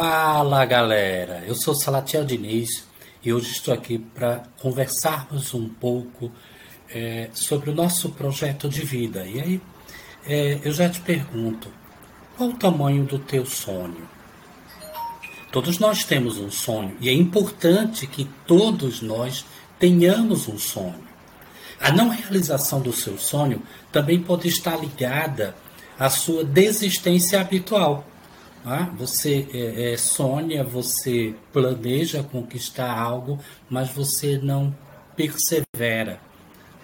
Fala galera, eu sou Salatiel Diniz e hoje estou aqui para conversarmos um pouco é, sobre o nosso projeto de vida. E aí é, eu já te pergunto, qual o tamanho do teu sonho? Todos nós temos um sonho e é importante que todos nós tenhamos um sonho. A não realização do seu sonho também pode estar ligada à sua desistência habitual. Você é, é, sonha, você planeja conquistar algo, mas você não persevera.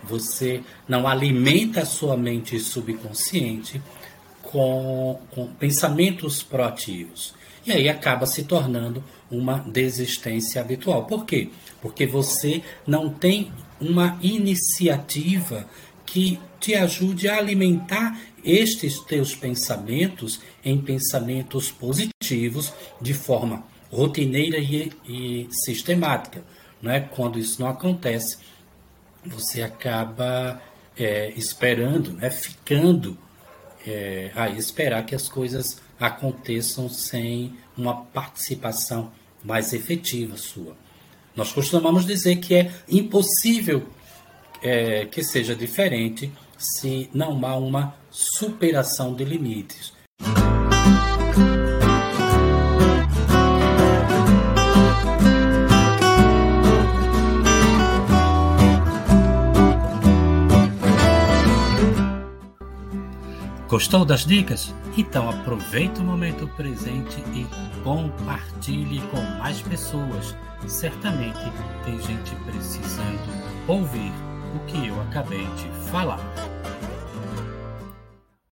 Você não alimenta a sua mente subconsciente com, com pensamentos proativos. E aí acaba se tornando uma desistência habitual. Por quê? Porque você não tem uma iniciativa que te ajude a alimentar estes teus pensamentos em pensamentos positivos de forma rotineira e, e sistemática. Né? Quando isso não acontece, você acaba é, esperando, né? ficando é, a esperar que as coisas aconteçam sem uma participação mais efetiva sua. Nós costumamos dizer que é impossível é, que seja diferente se não há uma superação de limites. Gostou das dicas? Então aproveite o momento presente e compartilhe com mais pessoas. Certamente tem gente precisando ouvir o que eu acabei de falar.